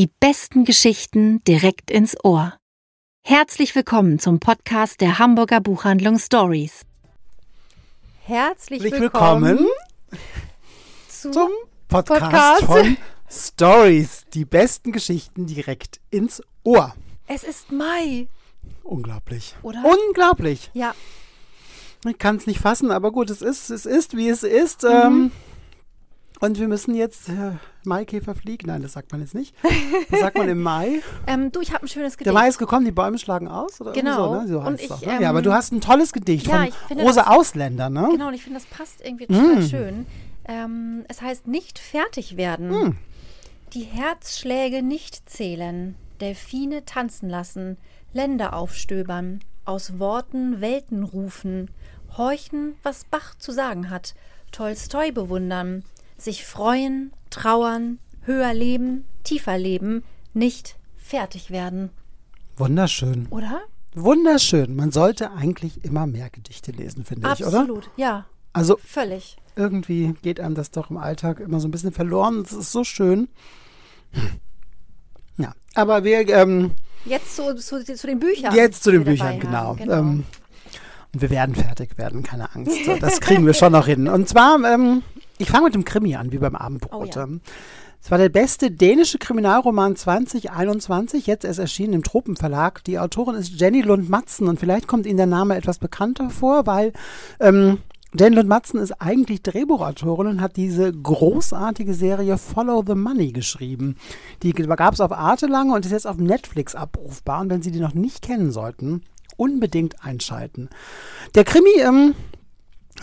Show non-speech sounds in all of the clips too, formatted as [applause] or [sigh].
Die besten Geschichten direkt ins Ohr. Herzlich willkommen zum Podcast der Hamburger Buchhandlung Stories. Herzlich willkommen, willkommen zu zum Podcast, Podcast. von Stories. Die besten Geschichten direkt ins Ohr. Es ist Mai, Unglaublich. Oder? Unglaublich. ja. Ich kann es nicht fassen, aber gut, es ist, es ist, wie es ist. Mhm. Ähm, und wir müssen jetzt äh, Maikäfer fliegen. Nein, das sagt man jetzt nicht. Das sagt man im Mai. [laughs] Ähm, du, ich habe ein schönes Gedicht. Der Mai ist gekommen, die Bäume schlagen aus. Oder Genau. So, ne? so Und heißt ich, doch, ne? ähm, ja, aber du hast ein tolles Gedicht ja, von finde Rosa das- Ausländer, ne? Genau, und ich finde, das passt irgendwie total Mm. schön. Ähm, es heißt nicht fertig werden. Mm. Die Herzschläge nicht zählen, Delfine tanzen lassen, Länder aufstöbern, aus Worten Welten rufen, horchen, was Bach zu sagen hat, Tolstoi bewundern, sich freuen, trauern, höher leben, tiefer leben, nicht fertig werden. Wunderschön. Oder? Wunderschön. Man sollte eigentlich immer mehr Gedichte lesen, finde ich, oder? Absolut, ja, Also völlig. irgendwie geht einem das doch im Alltag immer so ein bisschen verloren. Das ist so schön. Ja, aber wir ähm, Jetzt zu, zu, zu den Büchern. jetzt zu den Büchern, dabei haben. genau. Ähm, und wir werden fertig werden, keine Angst. Das [laughs] kriegen wir schon noch hin. Und zwar, ähm, ich fange mit dem Krimi an, wie beim Abendbrot. Oh ja. Ähm, Es war der beste dänische Kriminalroman 2021, jetzt erst erschienen im Tropenverlag. Die Autorin ist Jenny Lund-Matzen und vielleicht kommt Ihnen der Name etwas bekannter vor, weil ähm, Jenny Lund-Matzen ist eigentlich Drehbuchautorin und hat diese großartige Serie Follow the Money geschrieben. Die gab es auf Arte lange und ist jetzt auf Netflix abrufbar. Und wenn Sie die noch nicht kennen sollten, unbedingt einschalten. Der Krimi, ähm,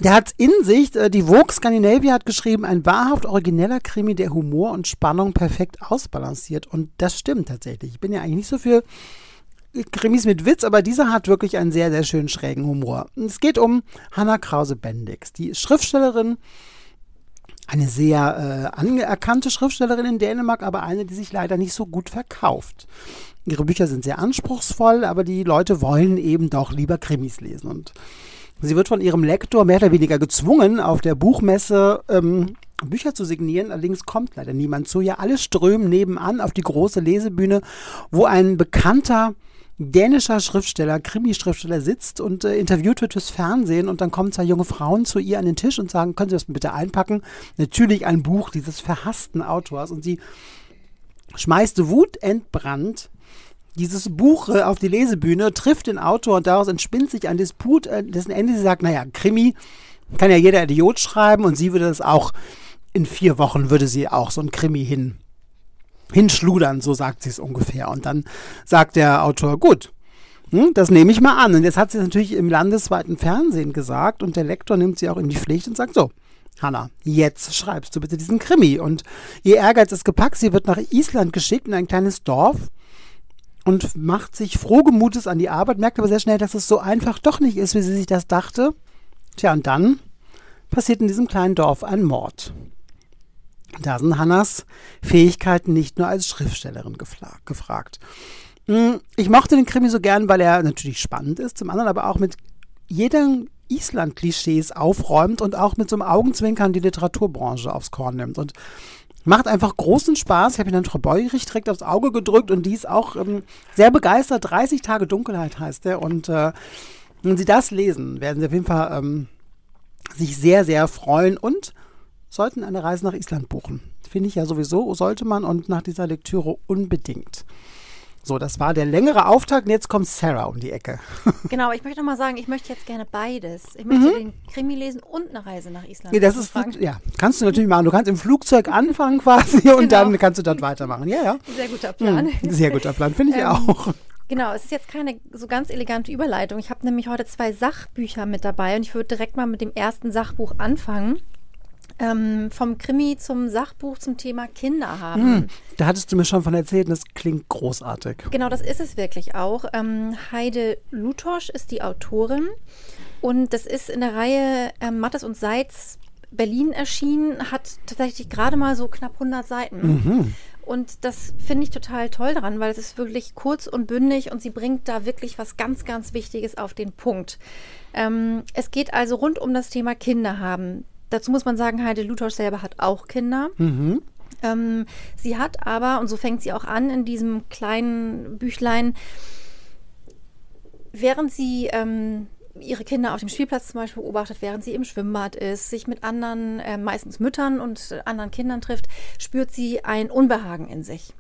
der hat in sich, äh, die Vogue Scandinavia hat geschrieben, ein wahrhaft origineller Krimi, der Humor und Spannung perfekt ausbalanciert. Und das stimmt tatsächlich. Ich bin ja eigentlich nicht so für Krimis mit Witz, aber dieser hat wirklich einen sehr, sehr schönen schrägen Humor. Es geht um Hanna Krause-Bendix, die Schriftstellerin, eine sehr äh, anerkannte Schriftstellerin in Dänemark, aber eine, die sich leider nicht so gut verkauft. Ihre Bücher sind sehr anspruchsvoll, aber die Leute wollen eben doch lieber Krimis lesen. Und sie wird von ihrem Lektor mehr oder weniger gezwungen, auf der Buchmesse ähm, Bücher zu signieren. Allerdings kommt leider niemand zu. Ja, alle strömen nebenan auf die große Lesebühne, wo ein bekannter dänischer Schriftsteller, Krimi-Schriftsteller sitzt und äh, interviewt wird fürs Fernsehen und dann kommen zwei junge Frauen zu ihr an den Tisch und sagen, können Sie das bitte einpacken? Natürlich ein Buch dieses verhassten Autors und sie schmeißt wutentbrannt dieses Buch äh, auf die Lesebühne, trifft den Autor und daraus entspinnt sich ein Disput, äh, dessen Ende sie sagt, naja, Krimi kann ja jeder Idiot schreiben und sie würde das auch, in vier Wochen würde sie auch so ein Krimi hin, hinschludern, so sagt sie es ungefähr. Und dann sagt der Autor, gut, hm, das nehme ich mal an. Und jetzt hat sie es natürlich im landesweiten Fernsehen gesagt und der Lektor nimmt sie auch in die Pflicht und sagt so, Hanna, jetzt schreibst du bitte diesen Krimi. Und ihr Ehrgeiz ist gepackt, sie wird nach Island geschickt in ein kleines Dorf und macht sich frohgemutes an die Arbeit, merkt aber sehr schnell, dass es so einfach doch nicht ist, wie sie sich das dachte. Tja, und dann passiert in diesem kleinen Dorf ein Mord. Da sind Hannas Fähigkeiten nicht nur als Schriftstellerin gefragt. Mm, Ich mochte den Krimi so gern, weil er natürlich spannend ist, zum anderen aber auch mit jedem Island-Klischees aufräumt und auch mit so einem Augenzwinkern die Literaturbranche aufs Korn nimmt. Und macht einfach großen Spaß. Ich habe ihn dann Frau Beurich direkt aufs Auge gedrückt und die ist auch ähm, sehr begeistert. 30 Tage Dunkelheit heißt er. Und äh, wenn Sie das lesen, werden Sie auf jeden Fall ähm, sich sehr, sehr freuen und sollten eine Reise nach Island buchen. Finde ich ja sowieso, sollte man und nach dieser Lektüre unbedingt. So, das war der längere Auftakt und jetzt kommt Sarah um die Ecke. [laughs] Genau, ich möchte noch mal sagen, ich möchte jetzt gerne beides. Ich möchte den Krimi lesen und eine Reise nach Island. Ja, das ist, ja, kannst du natürlich machen. Du kannst im Flugzeug anfangen quasi und Genau. dann kannst du dort weitermachen. Ja, ja. Sehr guter Plan. Hm, Sehr guter Plan, finde ich [laughs] Ähm, auch. Genau, es ist jetzt keine so ganz elegante Überleitung. Ich habe nämlich heute zwei Sachbücher mit dabei und ich würde direkt mal mit dem ersten Sachbuch anfangen. Ähm, vom Krimi zum Sachbuch zum Thema Kinder haben. Hm, da hattest du mir schon von erzählt und das klingt großartig. Genau, das ist es wirklich auch. Ähm, Heide Lutosch ist die Autorin und das ist in der Reihe ähm, Mattes und Seitz Berlin erschienen, hat tatsächlich gerade mal so knapp 100 Seiten. Und das finde ich total toll daran, weil es ist wirklich kurz und bündig und sie bringt da wirklich was ganz, ganz Wichtiges auf den Punkt. Ähm, es geht also rund um das Thema Kinder haben. Dazu muss man sagen, Heide Lutosch selber hat auch Kinder. Ähm, sie hat aber, und so fängt sie auch an in diesem kleinen Büchlein, während sie ähm, ihre Kinder auf dem Spielplatz zum Beispiel beobachtet, während sie im Schwimmbad ist, sich mit anderen, äh, meistens Müttern und äh, anderen Kindern trifft, spürt sie ein Unbehagen in sich.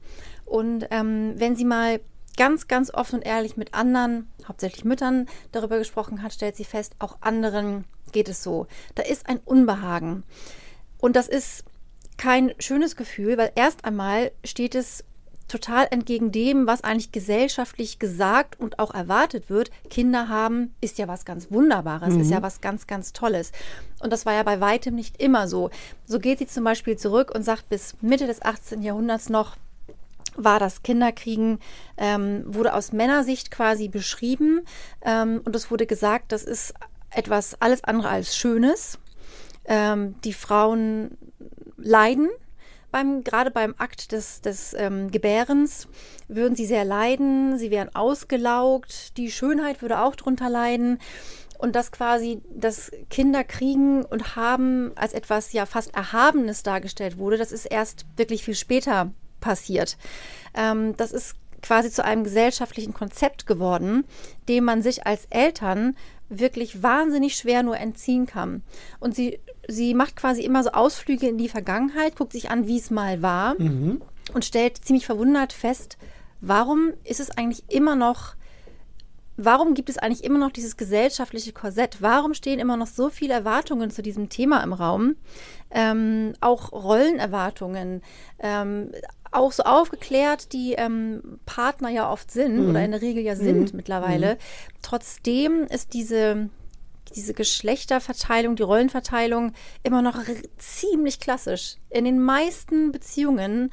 Und ähm, wenn sie mal ganz, ganz offen und ehrlich mit anderen, hauptsächlich Müttern, darüber gesprochen hat, stellt sie fest, auch anderen geht es so. Da ist ein Unbehagen. Und das ist kein schönes Gefühl, weil erst einmal steht es total entgegen dem, was eigentlich gesellschaftlich gesagt und auch erwartet wird. Kinder haben ist ja was ganz Wunderbares, mhm. ist ja was ganz, ganz Tolles. Und das war ja bei weitem nicht immer so. So geht sie zum Beispiel zurück und sagt, bis Mitte des 18. Jahrhunderts noch war das Kinderkriegen, ähm, wurde aus Männersicht quasi beschrieben. Ähm, und es wurde gesagt, das ist etwas alles andere als Schönes. Ähm, die Frauen leiden beim, gerade beim Akt des, des ähm, Gebärens würden sie sehr leiden, sie wären ausgelaugt, die Schönheit würde auch drunter leiden. Und dass quasi das Kinder kriegen und haben als etwas ja fast Erhabenes dargestellt wurde, das ist erst wirklich viel später passiert. Ähm, das ist quasi zu einem gesellschaftlichen Konzept geworden, dem man sich als Eltern wirklich wahnsinnig schwer nur entziehen kann. Und sie, sie macht quasi immer so Ausflüge in die Vergangenheit, guckt sich an, wie es mal war mhm. und stellt ziemlich verwundert fest, warum ist es eigentlich immer noch warum gibt es eigentlich immer noch dieses gesellschaftliche Korsett? Warum stehen immer noch so viele Erwartungen zu diesem Thema im Raum? Ähm, auch Rollenerwartungen, ähm, auch so aufgeklärt, die ähm, Partner ja oft sind mhm. oder in der Regel ja sind mhm. mittlerweile. Mhm. Trotzdem ist diese, diese Geschlechterverteilung, die Rollenverteilung immer noch ziemlich klassisch. In den meisten Beziehungen,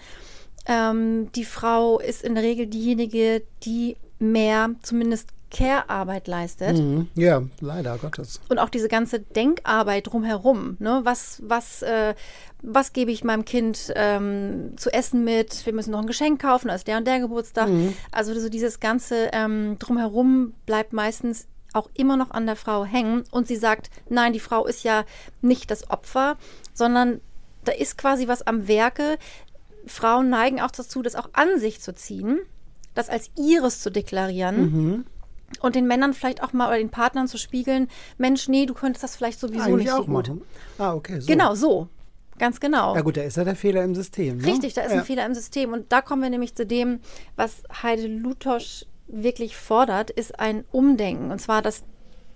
ähm, die Frau ist in der Regel diejenige, die mehr, zumindest Care-Arbeit leistet. Mhm. Ja, leider Gottes. Und auch diese ganze Denkarbeit drumherum. Ne? Was, was, äh, was gebe ich meinem Kind ähm, zu essen mit? Wir müssen noch ein Geschenk kaufen, ist der und der Geburtstag. Mhm. Also so dieses ganze ähm, drumherum bleibt meistens auch immer noch an der Frau hängen. Und sie sagt, nein, die Frau ist ja nicht das Opfer, sondern da ist quasi was am Werke. Frauen neigen auch dazu, das auch an sich zu ziehen, das als ihres zu deklarieren. Mhm und den Männern vielleicht auch mal oder den Partnern zu spiegeln, Mensch, nee, du könntest das vielleicht sowieso Eigentlich nicht so gut. Machen. Ah, okay. So. Genau, so. Ganz genau. Ja gut, da ist ja der Fehler im System. Ne? Richtig, da ist ja. ein Fehler im System. Und da kommen wir nämlich zu dem, was Heide Lutosch wirklich fordert, ist ein Umdenken. Und zwar, dass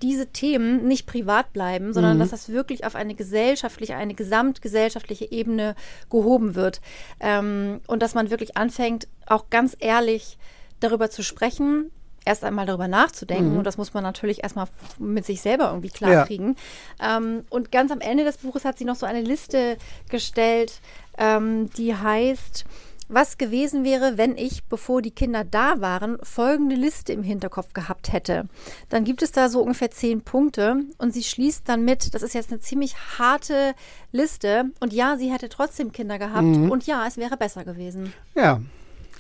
diese Themen nicht privat bleiben, sondern mhm. dass das wirklich auf eine gesellschaftliche, eine gesamtgesellschaftliche Ebene gehoben wird. Ähm, und dass man wirklich anfängt, auch ganz ehrlich darüber zu sprechen, erst einmal darüber nachzudenken. Mhm. Und das muss man natürlich erstmal mit sich selber irgendwie klarkriegen. Ja. Ähm, und ganz am Ende des Buches hat sie noch so eine Liste gestellt, ähm, die heißt, was gewesen wäre, wenn ich, bevor die Kinder da waren, folgende Liste im Hinterkopf gehabt hätte. Dann gibt es da so ungefähr zehn Punkte und sie schließt dann mit, das ist jetzt eine ziemlich harte Liste und ja, sie hätte trotzdem Kinder gehabt mhm. und ja, es wäre besser gewesen. Ja.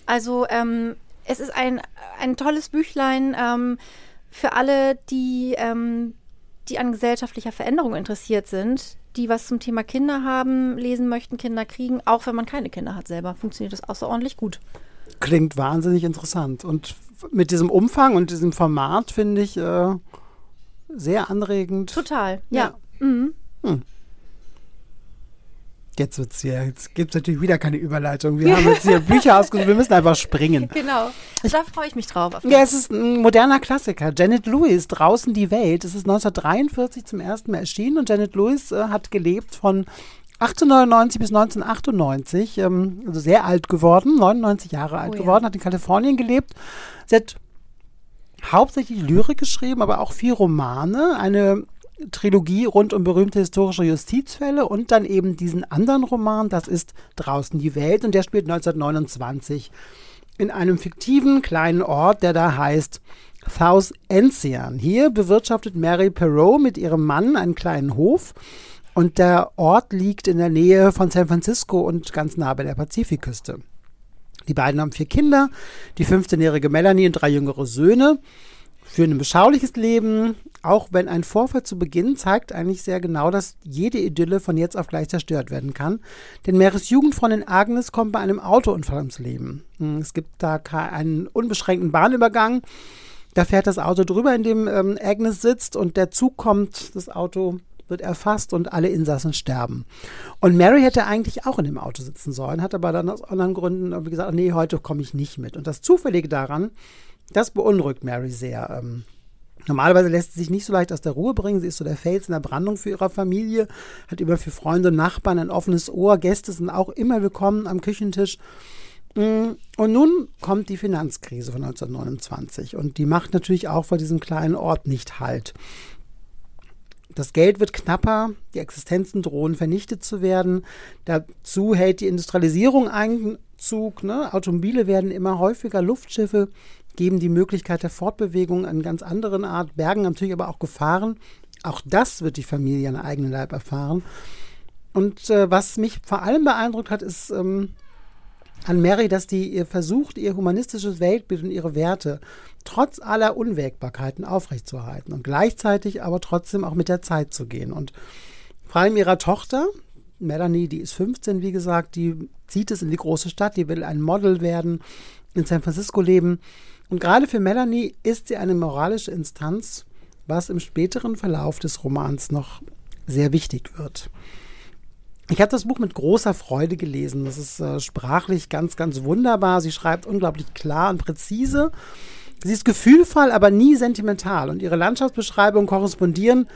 Also ähm, es ist ein, ein tolles Büchlein ähm, für alle, die, ähm, die an gesellschaftlicher Veränderung interessiert sind, die was zum Thema Kinder haben, lesen möchten, Kinder kriegen, auch wenn man keine Kinder hat selber. Funktioniert das außerordentlich gut. Klingt wahnsinnig interessant. Und mit diesem Umfang und diesem Format finde ich äh, sehr anregend. Total, ja. ja. Mhm. Hm. Jetzt wird's hier, jetzt gibt es natürlich wieder keine Überleitung. Wir [laughs] haben jetzt hier Bücher ausgesucht, wir müssen einfach springen. Genau. Da freue ich mich drauf. Ja, es ist ein moderner Klassiker. Janet Lewis, Draußen die Welt. Es ist 1943 zum ersten Mal erschienen und Janet Lewis äh, hat gelebt von 1899 bis 1998, ähm, also sehr alt geworden, 99 Jahre alt oh, geworden, ja. hat in Kalifornien gelebt. Sie hat hauptsächlich Lyrik geschrieben, aber auch vier Romane. Eine Trilogie rund um berühmte historische Justizfälle und dann eben diesen anderen Roman, das ist Draußen die Welt und der spielt 1929 in einem fiktiven kleinen Ort, der da heißt South Enzian. Hier bewirtschaftet Mary Perot mit ihrem Mann einen kleinen Hof und der Ort liegt in der Nähe von San Francisco und ganz nah bei der Pazifikküste. Die beiden haben vier Kinder, die 15-jährige Melanie und drei jüngere Söhne. Führen ein beschauliches Leben, auch wenn ein Vorfall zu Beginn zeigt eigentlich sehr genau, dass jede Idylle von jetzt auf gleich zerstört werden kann. Denn Marys Jugendfreundin Agnes kommt bei einem Autounfall ums Leben. Hm, es gibt da einen unbeschränkten Bahnübergang. Da fährt das Auto drüber, in dem ähm, Agnes sitzt und der Zug kommt, das Auto wird erfasst und alle Insassen sterben. Und Mary hätte eigentlich auch in dem Auto sitzen sollen, hat aber dann aus anderen Gründen gesagt, nee, heute komme ich nicht mit. Und das Zufällige daran, das beunruhigt Mary sehr. Ähm, Normalerweise lässt sie sich nicht so leicht aus der Ruhe bringen. Sie ist so der Fels in der Brandung für ihre Familie, hat immer für Freunde und Nachbarn ein offenes Ohr. Gäste sind auch immer willkommen am Küchentisch. Mm, und nun kommt die Finanzkrise von 1929 und die macht natürlich auch vor diesem kleinen Ort nicht Halt. Das Geld wird knapper, die Existenzen drohen vernichtet zu werden. Dazu hält die Industrialisierung Einzug. Ne? Automobile werden immer häufiger, Luftschiffe geben die Möglichkeit der Fortbewegung an ganz anderen Art, bergen natürlich aber auch Gefahren. Auch das wird die Familie an eigenen Leib erfahren. Und äh, was mich vor allem beeindruckt hat, ist ähm, an Mary, dass die ihr versucht, ihr humanistisches Weltbild und ihre Werte trotz aller Unwägbarkeiten aufrechtzuerhalten und gleichzeitig aber trotzdem auch mit der Zeit zu gehen. Und vor allem ihrer Tochter, Melanie, die ist 15, wie gesagt, die zieht es in die große Stadt, die will ein Model werden, in San Francisco leben. Und gerade für Melanie ist sie eine moralische Instanz, was im späteren Verlauf des Romans noch sehr wichtig wird. Ich habe das Buch mit großer Freude gelesen. Das ist äh, sprachlich ganz, ganz wunderbar. Sie schreibt unglaublich klar und präzise. Sie ist gefühlvoll, aber nie sentimental. Und ihre Landschaftsbeschreibungen korrespondieren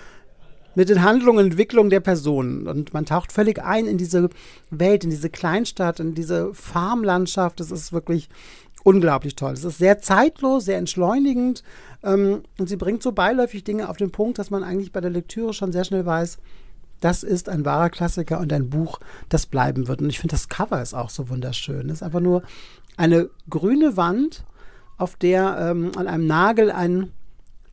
mit den Handlungen und Entwicklungen der Personen. Und man taucht völlig ein in diese Welt, in diese Kleinstadt, in diese Farmlandschaft. Das ist wirklich unglaublich toll. Es ist sehr zeitlos, sehr entschleunigend ähm, und sie bringt so beiläufig Dinge auf den Punkt, dass man eigentlich bei der Lektüre schon sehr schnell weiß, das ist ein wahrer Klassiker und ein Buch, das bleiben wird. Und ich finde, das Cover ist auch so wunderschön. Es ist einfach nur eine grüne Wand, auf der ähm, an einem Nagel ein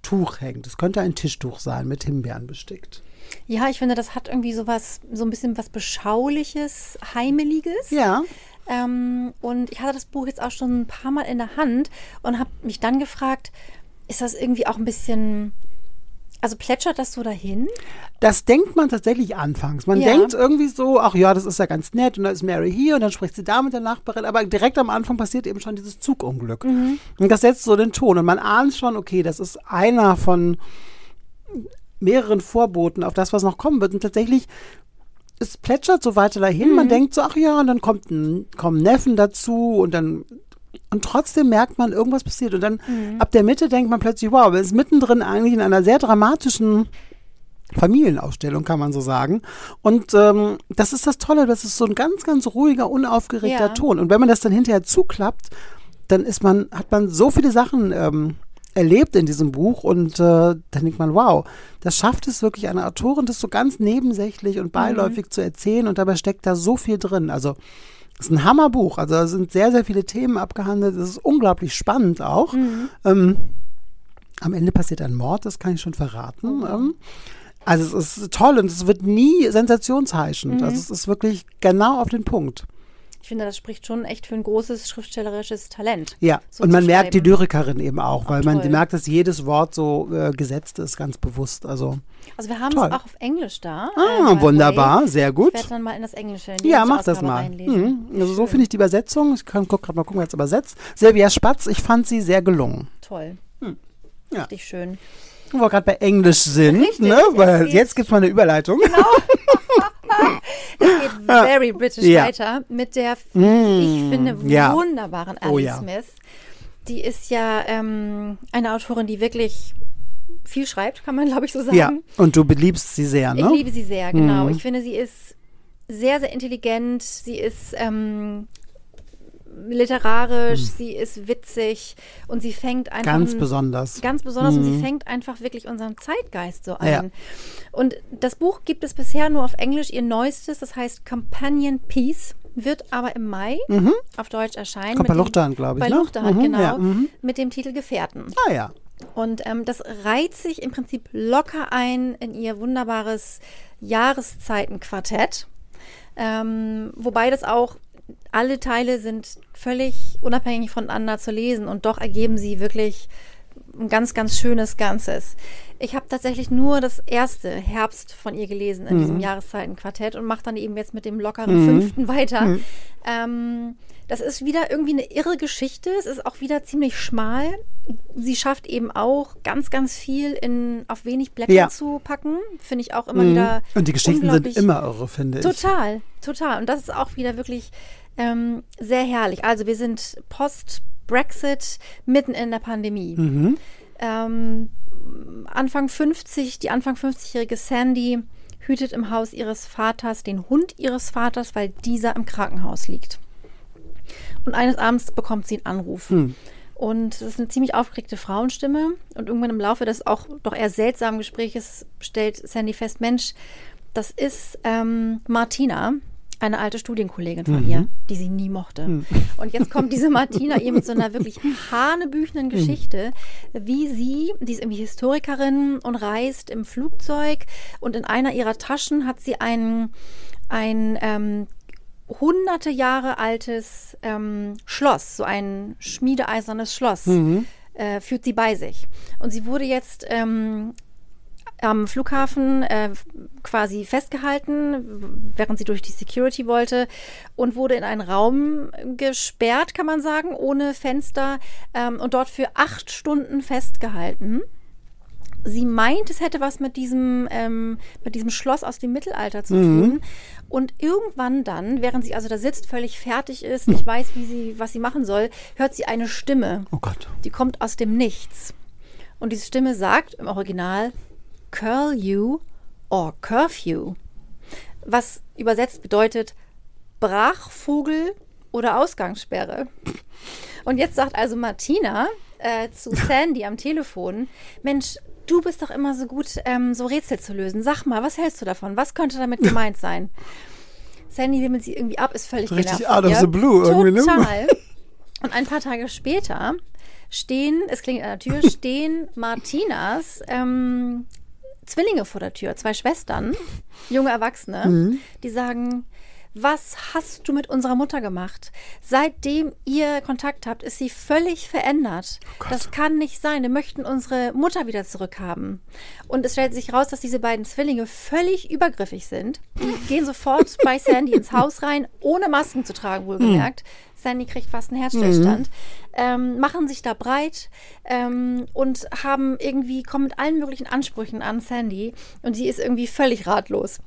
Tuch hängt. Es könnte ein Tischtuch sein, mit Himbeeren bestickt. Ja, ich finde, das hat irgendwie so was, so ein bisschen was Beschauliches, Heimeliges. Ja. Ähm, und ich hatte das Buch jetzt auch schon ein paar Mal in der Hand und habe mich dann gefragt, ist das irgendwie auch ein bisschen also plätschert das so dahin? Das denkt man tatsächlich anfangs. Man ja. denkt irgendwie so, ach ja, das ist ja ganz nett und da ist Mary hier und dann spricht sie da mit der Nachbarin, aber direkt am Anfang passiert eben schon dieses Zugunglück. Mhm. Und das setzt so den Ton und man ahnt schon, okay, das ist einer von mehreren Vorboten auf das, was noch kommen wird. Und tatsächlich es plätschert so weiter dahin. Mhm. Man denkt so, ach ja, und dann kommt ein, kommen Neffen dazu und dann und trotzdem merkt man, irgendwas passiert. Und dann mhm. ab der Mitte denkt man plötzlich, wow, wir sind mittendrin eigentlich in einer sehr dramatischen Familienausstellung, kann man so sagen. Und ähm, das ist das Tolle, das ist so ein ganz, ganz ruhiger, unaufgeregter ja. Ton. Und wenn man das dann hinterher zuklappt, dann ist man, hat man so viele Sachen ähm, erlebt in diesem Buch und äh, dann denkt man, wow, das schafft es wirklich eine Autorin, das so ganz nebensächlich und beiläufig mhm. zu erzählen und dabei steckt da so viel drin. Also es ist ein Hammerbuch, also da sind sehr, sehr viele Themen abgehandelt, es ist unglaublich spannend auch. Mhm. Ähm, am Ende passiert ein Mord, das kann ich schon verraten. Oh. Ähm, also es ist toll und es wird nie sensationsheischend. Mhm. Also es ist wirklich genau auf den Punkt. Ich finde, das spricht schon echt für ein großes schriftstellerisches Talent. Ja, so und man merkt die Lyrikerin eben auch, weil toll. man merkt, dass jedes Wort so äh, gesetzt ist, ganz bewusst. Also, also wir haben es auch auf Englisch da. Ah, äh, wunderbar, sehr gut. Ich werde dann mal in das Englische. In ja, mach das mal. Mhm. Also so finde ich die Übersetzung. Ich kann gerade mal gucken, wer es übersetzt. Silvia Spatz, ich fand sie sehr gelungen. Toll. Hm. Ja. Richtig schön. Wo wir gerade bei Englisch sind, Richtig, ne? Weil jetzt gibt es mal eine Überleitung. Genau. [laughs] [laughs] es geht very British ja. weiter mit der, mm, ich finde, ja. wunderbaren Alice oh, ja. Smith. Die ist ja ähm, eine Autorin, die wirklich viel schreibt, kann man glaube ich so sagen. Ja, und du beliebst sie sehr, ne? Ich liebe sie sehr, genau. Mm. Ich finde, sie ist sehr, sehr intelligent. Sie ist ähm, literarisch, hm. sie ist witzig und sie fängt einfach. Ganz besonders. Ganz besonders hm. und sie mhm. fängt einfach wirklich unseren Zeitgeist so ein. Ja. Und das Buch gibt es bisher nur auf Englisch, ihr neuestes, das heißt Companion Peace, wird aber im Mai mhm. auf Deutsch erscheinen. Kommt bei Luchterhand, glaube ich. Bei ne? Luchterhand, mhm, genau. Ja, mhm. mit dem Titel Gefährten. Ah ja. Und ähm, das reiht sich im Prinzip locker ein in ihr wunderbares Jahreszeitenquartett. Ähm, wobei das auch alle Teile sind völlig unabhängig voneinander zu lesen und doch ergeben sie wirklich ein ganz, ganz schönes Ganzes. Ich habe tatsächlich nur das erste Herbst von ihr gelesen in Mhm. diesem Jahreszeitenquartett und mache dann eben jetzt mit dem lockeren fünften weiter. Mhm. Ähm, das ist wieder irgendwie eine irre Geschichte. Es ist auch wieder ziemlich schmal. Sie schafft eben auch ganz, ganz viel in, auf wenig Blätter Ja. zu packen. Finde ich auch immer wieder. Und die Geschichten sind immer irre, finde ich. Total, total. Und das ist auch wieder wirklich ähm, sehr herrlich. Also wir sind post-Brexit mitten in der Pandemie. Mhm. Ähm, Anfang 50, die Anfang 50-jährige Sandy hütet im Haus ihres Vaters den Hund ihres Vaters, weil dieser im Krankenhaus liegt. Und eines Abends bekommt sie einen Anruf. Und es ist eine ziemlich aufgeregte Frauenstimme. Und irgendwann im Laufe des auch doch eher seltsamen Gespräches stellt Sandy fest, Mensch, das ist ähm, Martina, eine alte Studienkollegin von ihr, die sie nie mochte. Und jetzt kommt diese Martina ihr mit so einer wirklich [laughs] hanebüchenden Geschichte, wie sie, die ist irgendwie Historikerin und reist im Flugzeug und in einer ihrer Taschen hat sie ein, ein ähm, hunderte Jahre altes ähm, Schloss, so ein schmiedeeisernes Schloss, äh, führt sie bei sich. Und sie wurde jetzt ähm, am Flughafen äh, quasi festgehalten, während sie durch die Security wollte und wurde in einen Raum gesperrt, kann man sagen, ohne Fenster ähm, und dort für acht Stunden festgehalten. Sie meint, es hätte was mit diesem, ähm, mit diesem Schloss aus dem Mittelalter zu tun. Und irgendwann dann, während sie also da sitzt, völlig fertig ist, nicht weiß, wie sie, was sie machen soll, hört sie eine Stimme. Oh Gott. Die kommt aus dem Nichts. Und diese Stimme sagt im Original Curl you or Curfew. Was übersetzt bedeutet Brachvogel oder Ausgangssperre. Und jetzt sagt also Martina äh, zu [laughs] Sandy am Telefon: Mensch, du bist doch immer so gut, ähm, so Rätsel zu lösen. Sag mal, was hältst du davon? Was könnte damit [laughs] gemeint sein? Sandy wimmelt sie irgendwie ab, ist völlig Richtig genervt. out of the blue irgendwie, ne? Total. [laughs] Und ein paar Tage später stehen, es klingt an der Tür, stehen Martinas ähm, Zwillinge vor der Tür, zwei Schwestern, [laughs] junge Erwachsene, Mhm. die sagen, was hast du mit unserer Mutter gemacht? Seitdem ihr Kontakt habt, ist sie völlig verändert. Oh das kann nicht sein. Wir möchten unsere Mutter wieder zurückhaben. Und es stellt sich raus, dass diese beiden Zwillinge völlig übergriffig sind. Die [laughs] gehen sofort bei Sandy ins Haus rein, ohne Masken zu tragen, wohlgemerkt. Sandy kriegt fast einen Herzstillstand, ähm, machen sich da breit ähm, und haben irgendwie, kommen mit allen möglichen Ansprüchen an Sandy und sie ist irgendwie völlig ratlos.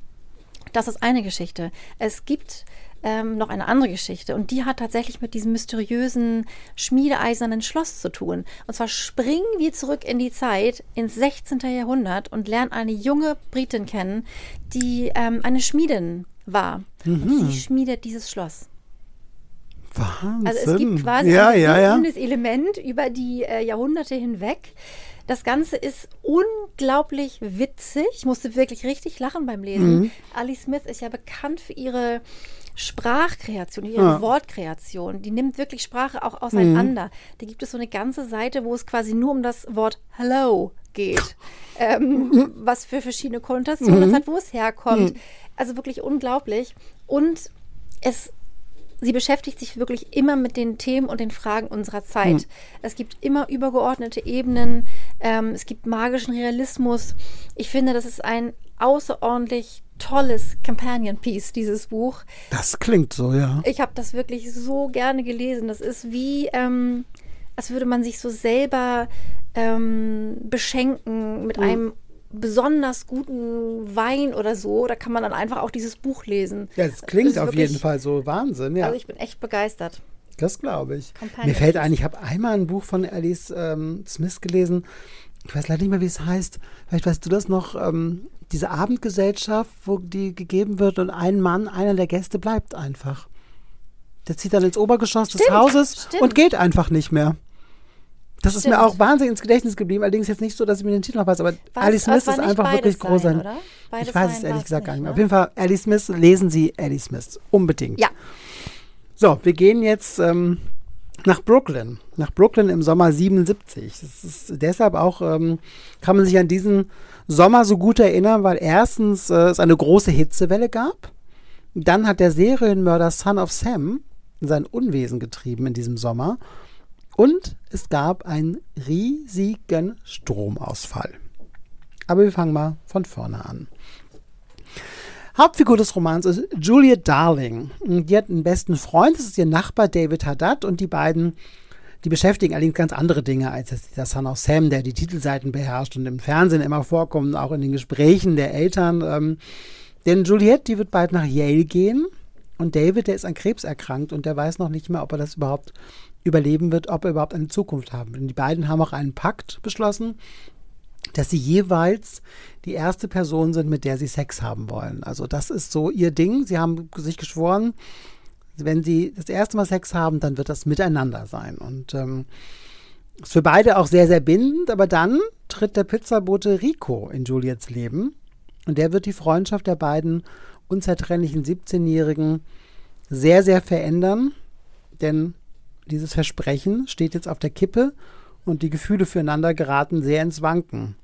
Das ist eine Geschichte. Es gibt ähm, noch eine andere Geschichte und die hat tatsächlich mit diesem mysteriösen schmiedeeisernen Schloss zu tun. Und zwar springen wir zurück in die Zeit, ins 16. Jahrhundert und lernen eine junge Britin kennen, die ähm, eine Schmiedin war. Und sie schmiedet dieses Schloss. Wahnsinn. Also es gibt quasi ja, ein ja, ja. Element über die äh, Jahrhunderte hinweg. Das Ganze ist unglaublich witzig. Ich musste wirklich richtig lachen beim Lesen. Mhm. Ali Smith ist ja bekannt für ihre Sprachkreation, ihre Ja. Wortkreation. Die nimmt wirklich Sprache auch Mhm. auseinander. Da gibt es so eine ganze Seite, wo es quasi nur um das Wort Hello geht. [laughs] ähm, was für verschiedene Konnotationen das hat, wo es herkommt. Also wirklich unglaublich. Und es sie beschäftigt sich wirklich immer mit den Themen und den Fragen unserer Zeit. Es gibt immer übergeordnete Ebenen, ähm, es gibt magischen Realismus. Ich finde, das ist ein außerordentlich tolles Companion Piece, dieses Buch. Das klingt so, ja. Ich habe das wirklich so gerne gelesen. Das ist wie, ähm, als würde man sich so selber ähm, beschenken mit einem besonders guten Wein oder so. Da kann man dann einfach auch dieses Buch lesen. Ja, es klingt auf wirklich- jeden Fall so Wahnsinn, ja. Also ich bin echt begeistert. Das glaube ich. Mir fällt ein, ich habe einmal ein Buch von Alice ähm, Smith gelesen. Ich weiß leider nicht mehr, wie es heißt. Vielleicht weißt du das noch. Ähm, diese Abendgesellschaft, wo die gegeben wird und ein Mann, einer der Gäste bleibt einfach. Der zieht dann ins Obergeschoss des Stimmt, Hauses stimmt. und geht einfach nicht mehr. Das ist mir Stimmt. auch wahnsinnig ins Gedächtnis geblieben. Allerdings jetzt nicht so, dass ich mir den Titel noch weiß, aber Was- Alice Smith ist nicht einfach wirklich groß. sein, oder? Beides Ich weiß es ehrlich gesagt gar nicht nicht, mehr. Auf jeden Fall, Alice Smith, lesen Sie Alice Smith. Unbedingt. Ja, So, wir gehen jetzt ähm, nach Brooklyn. Nach Brooklyn im Sommer 77. Das ist deshalb auch, ähm, kann man sich an diesen Sommer so gut erinnern, weil erstens äh, es eine große Hitzewelle gab. Dann hat der Serienmörder Son of Sam sein Unwesen getrieben in diesem Sommer. Und es gab einen riesigen Stromausfall. Aber wir fangen mal von vorne an. Hauptfigur des Romans ist Juliet Darling. Die hat einen besten Freund, das ist ihr Nachbar David Haddad und die beiden, die beschäftigen allerdings ganz andere Dinge als der Son of Sam, der die Titelseiten beherrscht und im Fernsehen immer vorkommt, auch in den Gesprächen der Eltern. Ähm, denn Juliet, die wird bald nach Yale gehen und David, der ist an Krebs erkrankt und der weiß noch nicht mehr, ob er das überhaupt überleben wird, ob er überhaupt eine Zukunft haben wird. Und die beiden haben auch einen Pakt beschlossen, dass sie jeweils die erste Person sind, mit der sie Sex haben wollen. Also das ist so ihr Ding. Sie haben sich geschworen, wenn sie das erste Mal Sex haben, dann wird das miteinander sein. Und ähm, ist für beide auch sehr, sehr bindend. Aber dann tritt der Pizzabote Rico in Juliets Leben. Und der wird die Freundschaft der beiden unzertrennlichen 17-Jährigen sehr, sehr verändern. Denn dieses Versprechen steht jetzt auf der Kippe und die Gefühle füreinander geraten sehr ins Wanken.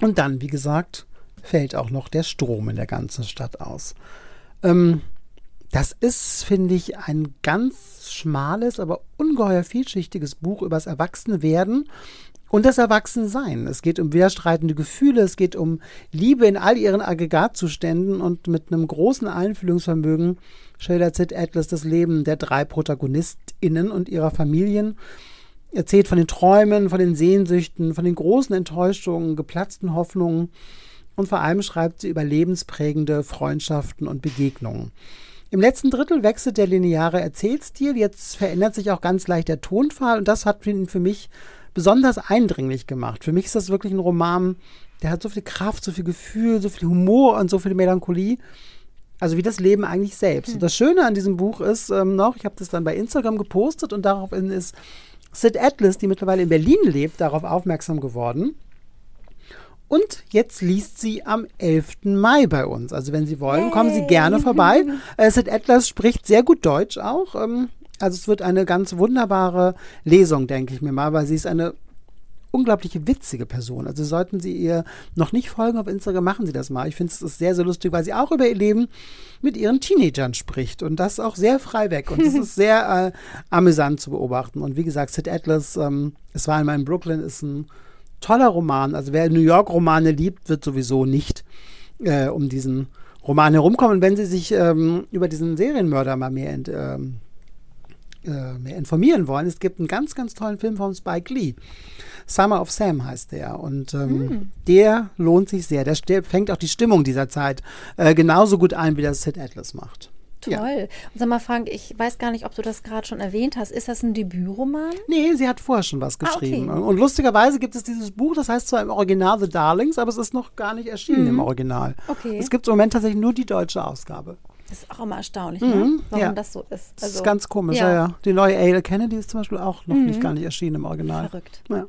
Und dann, wie gesagt, fällt auch noch der Strom in der ganzen Stadt aus. Ähm, das ist, finde ich, ein ganz schmales, aber ungeheuer vielschichtiges Buch übers Erwachsenwerden und das Erwachsensein. Es geht um widerstreitende Gefühle, es geht um Liebe in all ihren Aggregatzuständen und mit einem großen Einfühlungsvermögen schildert Sid Atlas das Leben der drei ProtagonistInnen und ihrer Familien erzählt von den Träumen, von den Sehnsüchten, von den großen Enttäuschungen, geplatzten Hoffnungen und vor allem schreibt sie über lebensprägende Freundschaften und Begegnungen. Im letzten Drittel wechselt der lineare Erzählstil, jetzt verändert sich auch ganz leicht der Tonfall und das hat für mich besonders eindringlich gemacht. Für mich ist das wirklich ein Roman, der hat so viel Kraft, so viel Gefühl, so viel Humor und so viel Melancholie. Also wie das Leben eigentlich selbst. Und das Schöne an diesem Buch ist ähm, noch, ich habe das dann bei Instagram gepostet und daraufhin ist Sid Atlas, die mittlerweile in Berlin lebt, darauf aufmerksam geworden. Und jetzt liest sie am 11. Mai bei uns. Also wenn Sie wollen, kommen Sie gerne vorbei. [laughs] Äh, Sid Atlas spricht sehr gut Deutsch auch. Ähm, also es wird eine ganz wunderbare Lesung, denke ich mir mal, weil sie ist eine unglaubliche witzige Person. Also sollten Sie ihr noch nicht folgen auf Instagram, machen Sie das mal. Ich finde es sehr, sehr lustig, weil sie auch über ihr Leben mit ihren Teenagern spricht und das auch sehr frei weg. Und es [laughs] ist sehr äh, amüsant zu beobachten. Und wie gesagt, Sid Atlas, ähm, es war einmal in Brooklyn, ist ein toller Roman. Also wer New York-Romane liebt, wird sowieso nicht äh, um diesen Roman herumkommen. Und wenn Sie sich ähm, über diesen Serienmörder mal mehr, ähm, äh, mehr informieren wollen, es gibt einen ganz, ganz tollen Film von Spike Lee. Summer of Sam heißt der. Und ähm, mm. der lohnt sich sehr. Der, der, fängt auch die Stimmung dieser Zeit äh, genauso gut ein, wie das Sid Atlas macht. Toll. Ja. Und sag mal, Frank, ich weiß gar nicht, ob du das gerade schon erwähnt hast. Ist das ein Debütroman? Nee, sie hat vorher schon was geschrieben. Ah, okay. Und lustigerweise gibt es dieses Buch, das heißt zwar im Original The Darlings, aber es ist noch gar nicht erschienen mhm. im Original. Okay. Es gibt im Moment tatsächlich nur die deutsche Ausgabe. Das ist auch immer erstaunlich, ne? mhm, warum ja. das so ist. Also, das ist also ganz komisch, ja. ja. Die neue Ale Kennedy ist zum Beispiel auch noch mhm. nicht gar nicht erschienen im Original. Verrückt. Ja.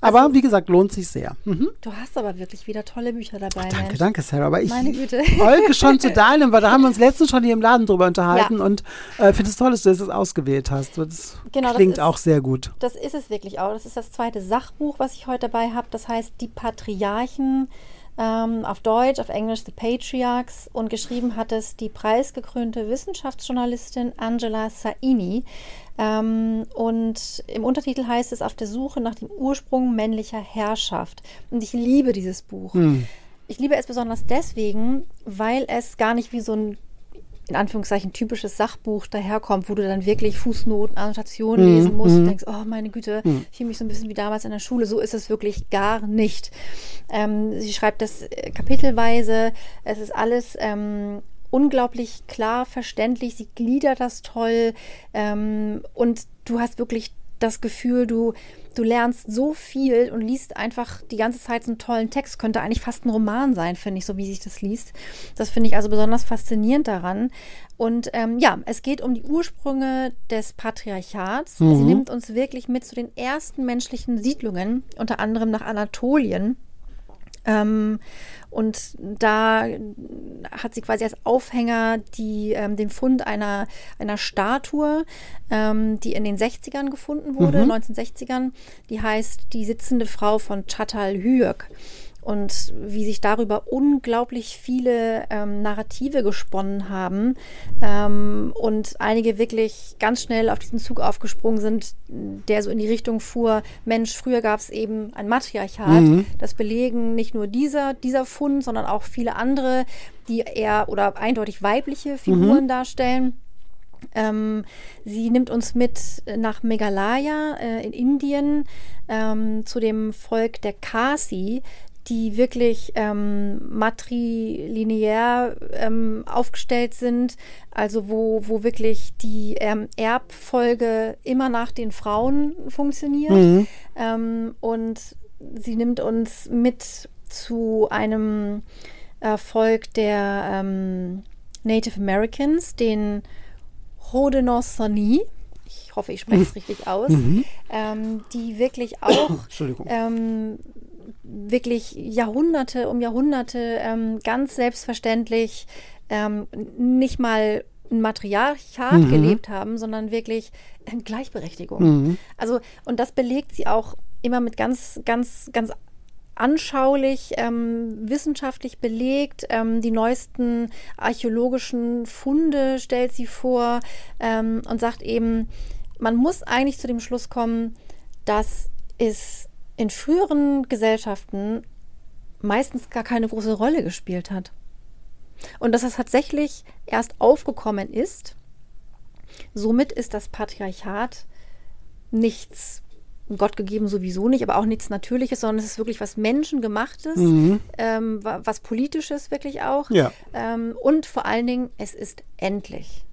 Aber also, wie gesagt, lohnt sich sehr. Mhm. Du hast aber wirklich wieder tolle Bücher dabei. Oh, danke, Mensch. danke, Sarah. Aber ich folge schon zu [laughs] deinem, weil da haben wir uns letztens schon hier im Laden drüber unterhalten ja. und äh, finde es toll, dass du das ausgewählt hast. Das genau, klingt das ist, auch sehr gut. Das ist es wirklich auch. Das ist das zweite Sachbuch, was ich heute dabei habe. Das heißt Die Patriarchen ähm, auf Deutsch, auf Englisch The Patriarchs und geschrieben hat es die preisgekrönte Wissenschaftsjournalistin Angela Saini. Ähm, und im Untertitel heißt es Auf der Suche nach dem Ursprung männlicher Herrschaft. Und ich liebe dieses Buch. Hm. Ich liebe es besonders deswegen, weil es gar nicht wie so ein in Anführungszeichen typisches Sachbuch daherkommt, wo du dann wirklich Fußnoten, Annotationen mhm. lesen musst und mhm. denkst, oh meine Güte, mhm. ich fühle mich so ein bisschen wie damals in der Schule. So ist es wirklich gar nicht. Ähm, sie schreibt das äh, kapitelweise. Es ist alles ähm, unglaublich klar verständlich. Sie gliedert das toll ähm, und du hast wirklich das Gefühl, du, du lernst so viel und liest einfach die ganze Zeit so einen tollen Text. Könnte eigentlich fast ein Roman sein, finde ich, so wie sich das liest. Das finde ich also besonders faszinierend daran. Und ähm, ja, es geht um die Ursprünge des Patriarchats. Mhm. Sie nimmt uns wirklich mit zu den ersten menschlichen Siedlungen, unter anderem nach Anatolien. Ähm, und da hat sie quasi als Aufhänger die, ähm, den Fund einer, einer Statue, ähm, die in den 60ern gefunden wurde, mhm. 1960ern. Die heißt Die sitzende Frau von Chatal Hyök. Und wie sich darüber unglaublich viele ähm, Narrative gesponnen haben ähm, und einige wirklich ganz schnell auf diesen Zug aufgesprungen sind, der so in die Richtung fuhr, Mensch, früher gab es eben ein Matriarchat. Mhm. Das belegen nicht nur dieser, dieser Fund, sondern auch viele andere, die eher oder eindeutig weibliche Figuren mhm. darstellen. Ähm, sie nimmt uns mit nach Meghalaya äh, in Indien ähm, zu dem Volk der Kasi, die wirklich ähm, matrilinear ähm, aufgestellt sind, also wo, wo wirklich die ähm, Erbfolge immer nach den Frauen funktioniert. Mhm. Ähm, und sie nimmt uns mit zu einem Volk der ähm, Native Americans, den Haudenosaunee. Ich hoffe, ich spreche es richtig aus. Mhm. Ähm, die wirklich auch [coughs] ähm, wirklich Jahrhunderte um Jahrhunderte ähm, ganz selbstverständlich ähm, nicht mal ein Matriarchat mhm. gelebt haben, sondern wirklich Gleichberechtigung. Mhm. Also, und das belegt sie auch immer mit ganz, ganz, ganz anschaulich, ähm, wissenschaftlich belegt. Ähm, die neuesten archäologischen Funde stellt sie vor ähm, und sagt eben, man muss eigentlich zu dem Schluss kommen, dass es in früheren Gesellschaften meistens gar keine große Rolle gespielt hat. Und dass das tatsächlich erst aufgekommen ist. Somit ist das Patriarchat nichts Gott gegeben sowieso nicht, aber auch nichts Natürliches, sondern es ist wirklich was Menschengemachtes, mhm. ähm, was Politisches wirklich auch. Ja. Ähm, und vor allen Dingen, es ist endlich.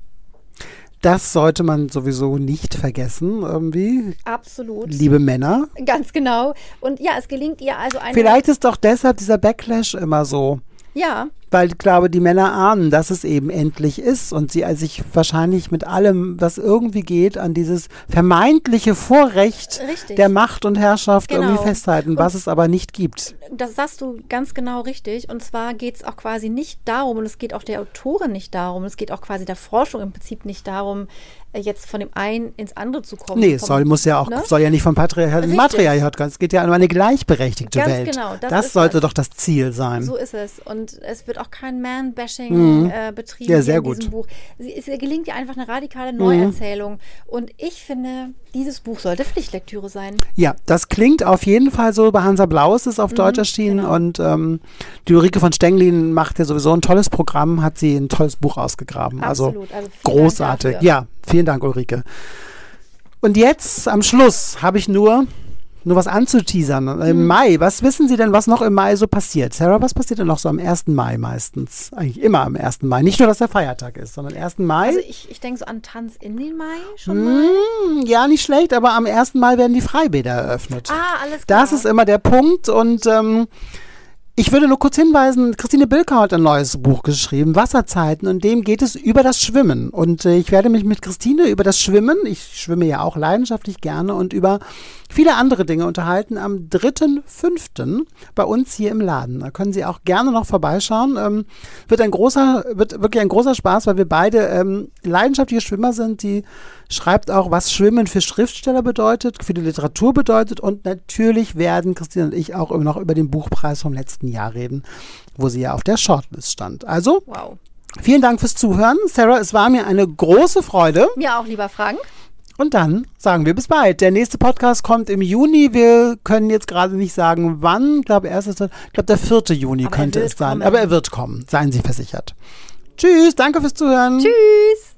Das sollte man sowieso nicht vergessen, irgendwie. Absolut. Liebe Männer. Ganz genau. Und ja, es gelingt ihr also eine. Vielleicht ist doch deshalb dieser Backlash immer so. Ja. Weil ich glaube, die Männer ahnen, dass es eben endlich ist und sie sich wahrscheinlich mit allem, was irgendwie geht, an dieses vermeintliche Vorrecht richtig. der Macht und Herrschaft genau. irgendwie festhalten, was und es aber nicht gibt. Das sagst du ganz genau richtig. Und zwar geht es auch quasi nicht darum, und es geht auch der Autorin nicht darum, es geht auch quasi der Forschung im Prinzip nicht darum, äh, jetzt von dem einen ins andere zu kommen. Nee, es soll, muss ja auch, ne? soll ja nicht vom Patriarchat ins Matriarchat gehen. Es geht ja um eine gleichberechtigte Ganz Welt. Genau, das, das sollte das. doch das Ziel sein. So ist es. Und es wird auch kein Man-Bashing mhm. äh, betrieben ja, sehr in gut. diesem Buch. Sie, es gelingt ja einfach eine radikale Neuerzählung. Mhm. Und ich finde, dieses Buch sollte Pflichtlektüre sein. Ja, das klingt auf jeden Fall so. Bei Hansa Blau ist es auf mhm, Deutsch erschienen. Genau. Und ähm, die Ulrike von Stenglin macht ja sowieso ein tolles Programm, hat sie ein tolles Buch ausgegraben. Also Absolut. Also, also großartig. Ja, vielen Dank, Ulrike. Und jetzt am Schluss habe ich nur nur was anzuteasern. Im mhm. Mai, was wissen Sie denn, was noch im Mai so passiert? Sarah, was passiert denn noch so am 1. Mai meistens? Eigentlich immer am 1. Mai. Nicht nur, dass der Feiertag ist, sondern 1. Mai. Also ich, ich denke so an Tanz in den Mai schon mal. Mm, ja, nicht schlecht, aber am 1. Mai werden die Freibäder eröffnet. Ah, alles klar. Das ist immer der Punkt und ähm, ich würde nur kurz hinweisen, Christine Bilker hat ein neues Buch geschrieben, Wasserzeiten, und dem geht es über das Schwimmen. Und äh, ich werde mich mit Christine über das Schwimmen, ich schwimme ja auch leidenschaftlich gerne, und über viele andere Dinge unterhalten am 3.5. bei uns hier im Laden. Da können Sie auch gerne noch vorbeischauen. Ähm, wird ein großer, wird wirklich ein großer Spaß, weil wir beide ähm, leidenschaftliche Schwimmer sind, die schreibt auch, was Schwimmen für Schriftsteller bedeutet, für die Literatur bedeutet und natürlich werden Christine und ich auch noch über den Buchpreis vom letzten Jahr reden, wo sie ja auf der Shortlist stand. Also, wow. vielen Dank fürs Zuhören. Sarah, es war mir eine große Freude. Mir auch, lieber Frank. Und dann sagen wir bis bald. Der nächste Podcast kommt im Juni. Wir können jetzt gerade nicht sagen, wann. Ich glaube, erst ist, ich glaube, der 4. Juni Aber könnte es sein. Kommen. Aber er wird kommen. Seien Sie versichert. Tschüss. Danke fürs Zuhören. Tschüss.